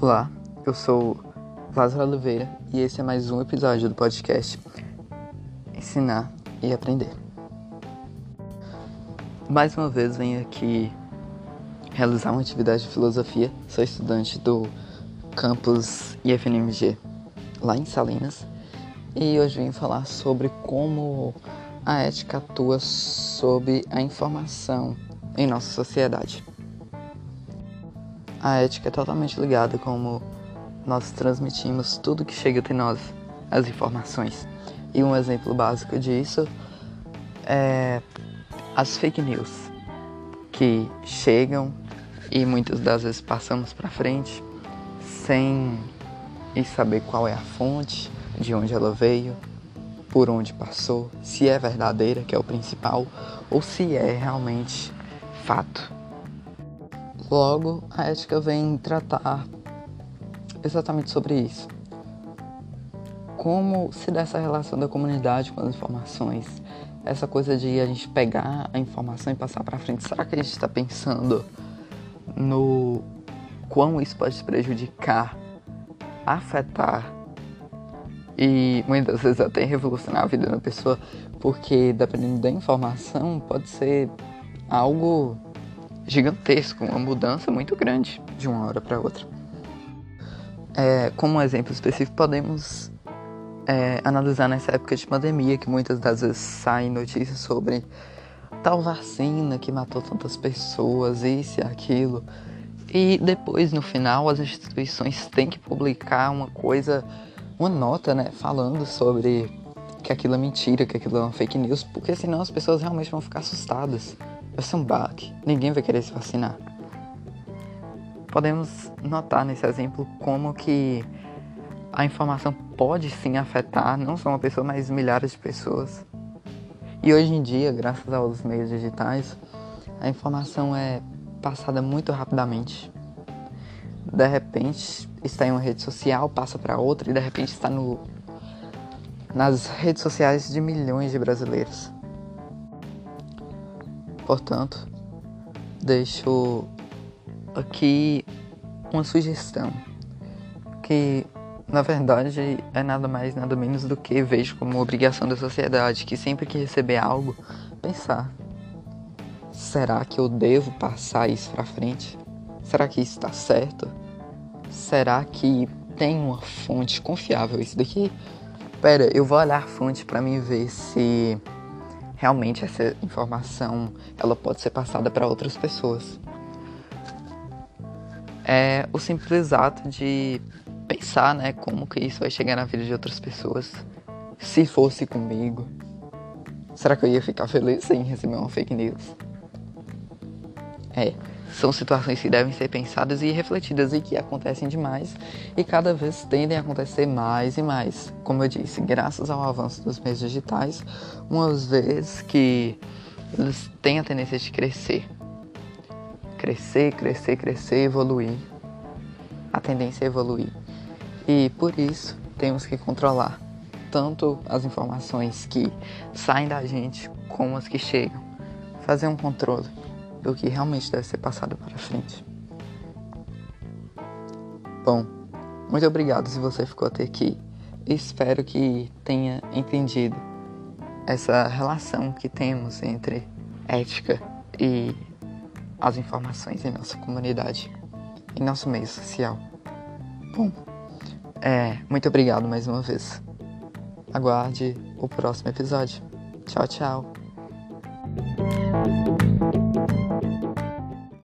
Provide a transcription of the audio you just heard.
Olá, eu sou Lázaro Oliveira e esse é mais um episódio do podcast Ensinar e Aprender. Mais uma vez venho aqui realizar uma atividade de filosofia. Sou estudante do campus IFNMG lá em Salinas e hoje vim falar sobre como a ética atua sobre a informação em nossa sociedade. A ética é totalmente ligada como nós transmitimos tudo que chega até nós, as informações. E um exemplo básico disso é as fake news que chegam e muitas das vezes passamos para frente sem saber qual é a fonte, de onde ela veio, por onde passou, se é verdadeira, que é o principal, ou se é realmente fato. Logo, a ética vem tratar exatamente sobre isso. Como se dá essa relação da comunidade com as informações, essa coisa de a gente pegar a informação e passar para frente. Será que a gente está pensando no quão isso pode prejudicar, afetar e muitas vezes até revolucionar a vida da pessoa, porque dependendo da informação pode ser algo gigantesco, uma mudança muito grande de uma hora para outra. É, como um exemplo específico, podemos é, analisar nessa época de pandemia, que muitas das vezes saem notícias sobre tal vacina que matou tantas pessoas, isso e aquilo. E depois, no final, as instituições têm que publicar uma coisa, uma nota, né, falando sobre que aquilo é mentira, que aquilo é uma fake news, porque senão as pessoas realmente vão ficar assustadas vai ser um baque. Ninguém vai querer se vacinar. Podemos notar nesse exemplo como que a informação pode sim afetar não só uma pessoa, mas milhares de pessoas. E hoje em dia, graças aos meios digitais, a informação é passada muito rapidamente. De repente está em uma rede social, passa para outra e de repente está no nas redes sociais de milhões de brasileiros. Portanto, deixo aqui uma sugestão que na verdade é nada mais nada menos do que vejo como obrigação da sociedade que sempre que receber algo pensar será que eu devo passar isso para frente? Será que isso está certo? Será que tem uma fonte confiável? Isso daqui pera eu vou olhar a fonte para mim ver se realmente essa informação ela pode ser passada para outras pessoas. É o simples ato de pensar, né, como que isso vai chegar na vida de outras pessoas. Se fosse comigo, será que eu ia ficar feliz em receber uma fake news? É, são situações que devem ser pensadas e refletidas e que acontecem demais e cada vez tendem a acontecer mais e mais. Como eu disse, graças ao avanço dos meios digitais, uma vez que eles têm a tendência de crescer. Crescer, crescer, crescer, evoluir. A tendência é evoluir. E por isso temos que controlar tanto as informações que saem da gente como as que chegam. Fazer um controle do que realmente deve ser passado para frente. Bom, muito obrigado se você ficou até aqui. Espero que tenha entendido essa relação que temos entre ética e as informações em nossa comunidade, em nosso meio social. Bom, é, muito obrigado mais uma vez. Aguarde o próximo episódio. Tchau, tchau.